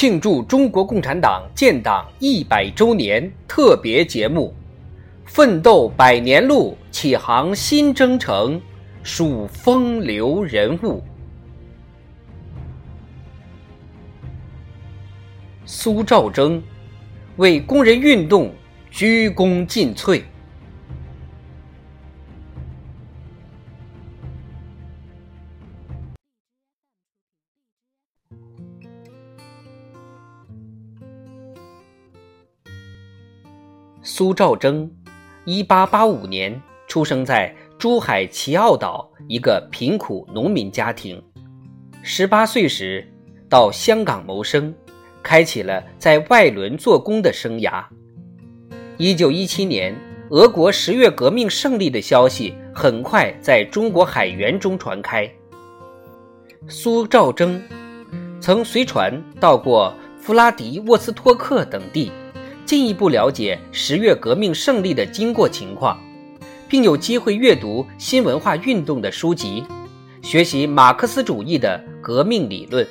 庆祝中国共产党建党一百周年特别节目，奋斗百年路，启航新征程，数风流人物。苏兆征为工人运动鞠躬尽瘁。苏兆征，一八八五年出生在珠海奇澳岛一个贫苦农民家庭。十八岁时到香港谋生，开启了在外轮做工的生涯。一九一七年，俄国十月革命胜利的消息很快在中国海员中传开。苏兆征曾随船到过弗拉迪沃斯托克等地。进一步了解十月革命胜利的经过情况，并有机会阅读新文化运动的书籍，学习马克思主义的革命理论。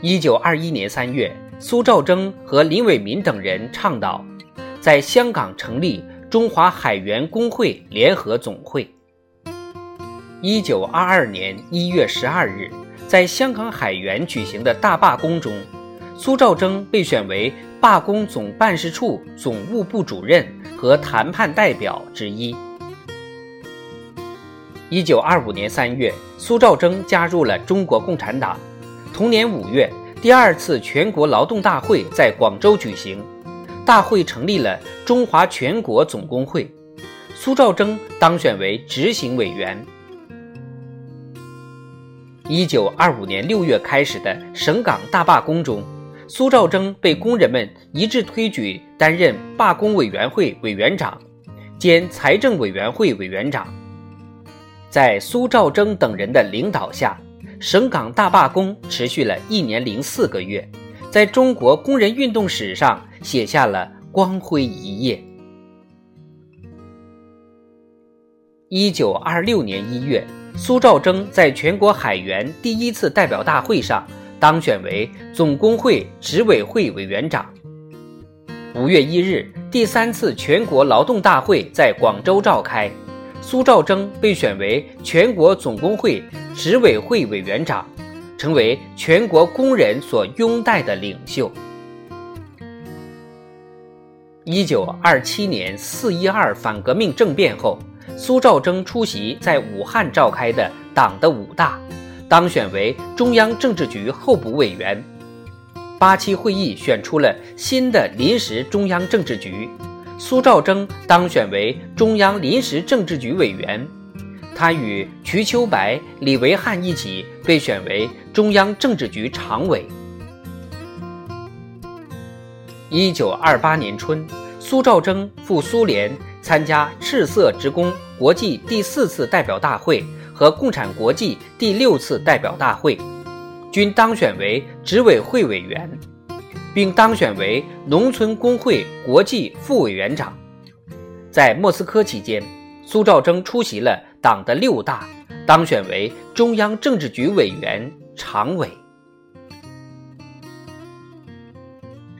一九二一年三月，苏兆征和林伟民等人倡导在香港成立中华海员工会联合总会。一九二二年一月十二日，在香港海员举行的大罢工中。苏兆征被选为罢工总办事处总务部主任和谈判代表之一。一九二五年三月，苏兆征加入了中国共产党。同年五月，第二次全国劳动大会在广州举行，大会成立了中华全国总工会，苏兆征当选为执行委员。一九二五年六月开始的省港大罢工中。苏兆征被工人们一致推举担任罢工委员会委员长兼财政委员会委员长。在苏兆征等人的领导下，省港大罢工持续了一年零四个月，在中国工人运动史上写下了光辉一页。一九二六年一月，苏兆征在全国海员第一次代表大会上。当选为总工会执委会委员长。五月一日，第三次全国劳动大会在广州召开，苏兆征被选为全国总工会执委会委员长，成为全国工人所拥戴的领袖。一九二七年四一二反革命政变后，苏兆征出席在武汉召开的党的五大。当选为中央政治局候补委员，八七会议选出了新的临时中央政治局，苏兆征当选为中央临时政治局委员，他与瞿秋白、李维汉一起被选为中央政治局常委。一九二八年春，苏兆征赴苏联参加赤色职工国际第四次代表大会。和共产国际第六次代表大会，均当选为执委会委员，并当选为农村工会国际副委员长。在莫斯科期间，苏兆征出席了党的六大，当选为中央政治局委员、常委。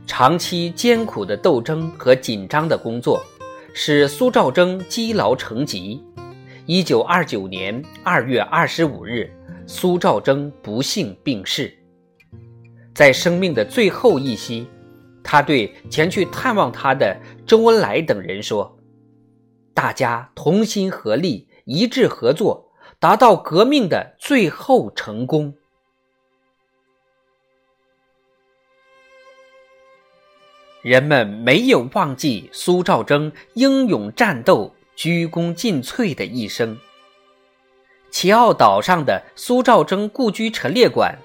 长期艰苦的斗争和紧张的工作，使苏兆征积劳成疾。一九二九年二月二十五日，苏兆征不幸病逝。在生命的最后一息，他对前去探望他的周恩来等人说：“大家同心合力，一致合作，达到革命的最后成功。”人们没有忘记苏兆征英勇战斗。鞠躬尽瘁的一生。齐奥岛上的苏兆征故居陈列馆，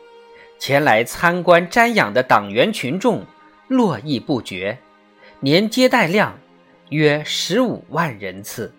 前来参观瞻仰的党员群众络绎不绝，年接待量约十五万人次。